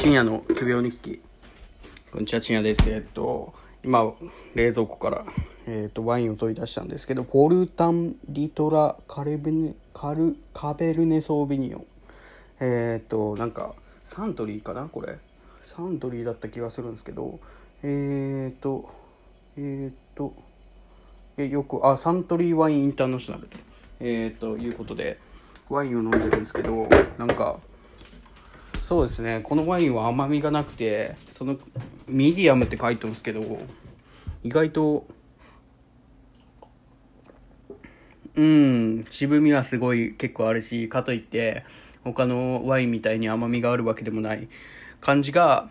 深夜のつ病日記。こんにちは深夜です。えっと今冷蔵庫から、えっと、ワインを取り出したんですけどポルタン・リトラ・カレブネカルカベルネ・ソービニオン。えっとなんかサントリーかなこれ。サントリーだった気がするんですけどえっとえっとえよくあサントリーワインインターナショナルと,、えー、ということでワインを飲んでるんですけどなんかそうですね。このワインは甘みがなくてそのミディアムって書いてますけど意外とうん渋みはすごい結構あるしかといって他のワインみたいに甘みがあるわけでもない感じが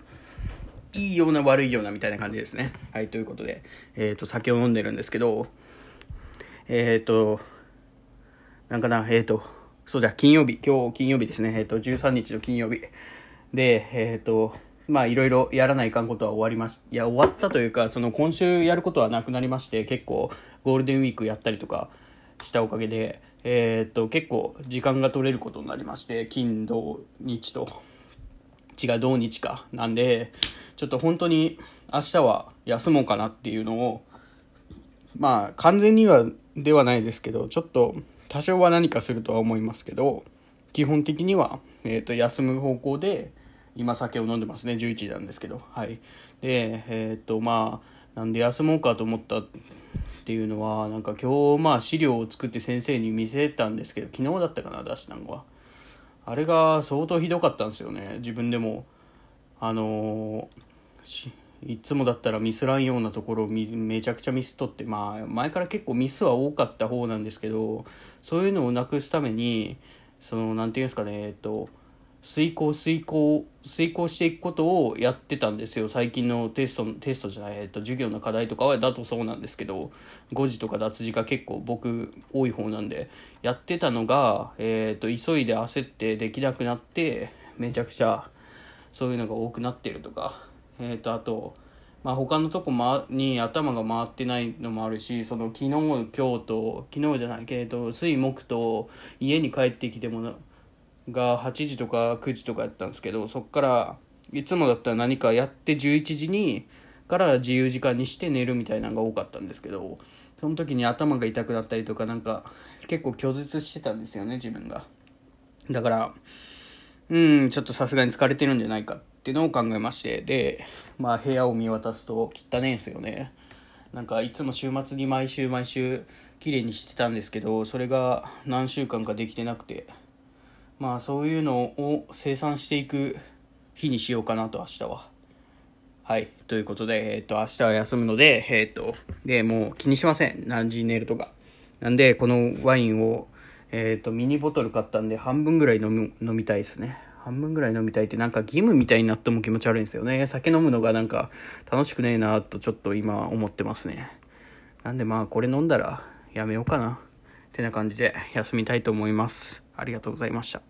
いいような悪いようなみたいな感じですね。はいということでえっ、ー、と酒を飲んでるんですけどえっ、ー、となんかなえっ、ー、とそうじゃ金曜日。今日金曜日ですね。えっ、と13日の金曜日。でえっ、とまあいろいろやらないかんことは終わりましいや終わったというかその今週やることはなくなりまして結構ゴールデンウィークやったりとかしたおかげでえっ、と結構時間が取れることになりまして金土日と。違う土日か。なんでちょっと本当に明日は休もうかなっていうのをまあ完全にはではないですけどちょっと多少は何かするとは思いますけど基本的には、えーと、休む方向で今酒を飲んでますね。11時なんですけど。はい。でえっ、ー、とまあなんで休もうかと思ったっていうのはなんか今日まあ資料を作って先生に見せたんですけど昨日だったかな出したのは。あれが相当ひどかったんですよね。自分でもあのーいつもだったらミスらんようなところをめちゃくちゃミスとってまあ前から結構ミスは多かった方なんですけどそういうのをなくすためにその何て言うんですかねえっと遂行遂行遂行していくことをやってたんですよ。最近のテストテストじゃない、えっと、授業の課題とかはだとそうなんですけど5時とか脱字が結構僕多い方なんでやってたのが、えっと急いで焦ってできなくなってめちゃくちゃそういうのが多くなってるとかえ、ー、とあと、まあ、他のとこまに頭が回ってないのもあるしその昨日今日と昨日じゃないけど水木と家に帰ってきてもが8時とか9時とかやったんですけどそっからいつもだったら何かやって11時にから自由時間にして寝るみたいなのが多かったんですけどその時に頭が痛くなったりとかなんか結構拒絶してたんですよね自分が。だからうんちょっとさすがに疲れてるんじゃないかっていうのを考えましてで、まあ、部屋を見渡すと汚ねえんすよね。なんかいつも週末に毎週毎週綺麗にしてたんですけどそれが何週間かできてなくてまあそういうのを生産していく日にしようかなと明日は。はいということでえっ、ー、と明日は休むのでえっ、ー、とでもう気にしません。何時に寝るとか。なんでこのワインをえっ、ー、とミニボトル買ったんで半分ぐらい飲む飲みたいですね。半分ぐらい飲みたいってなんか義務みたいになっても気持ち悪いんですよね。酒飲むのがなんか楽しくねえなとちょっと今思ってますね。なんでまあこれ飲んだらやめようかな。ってな感じで休みたいと思います。ありがとうございました。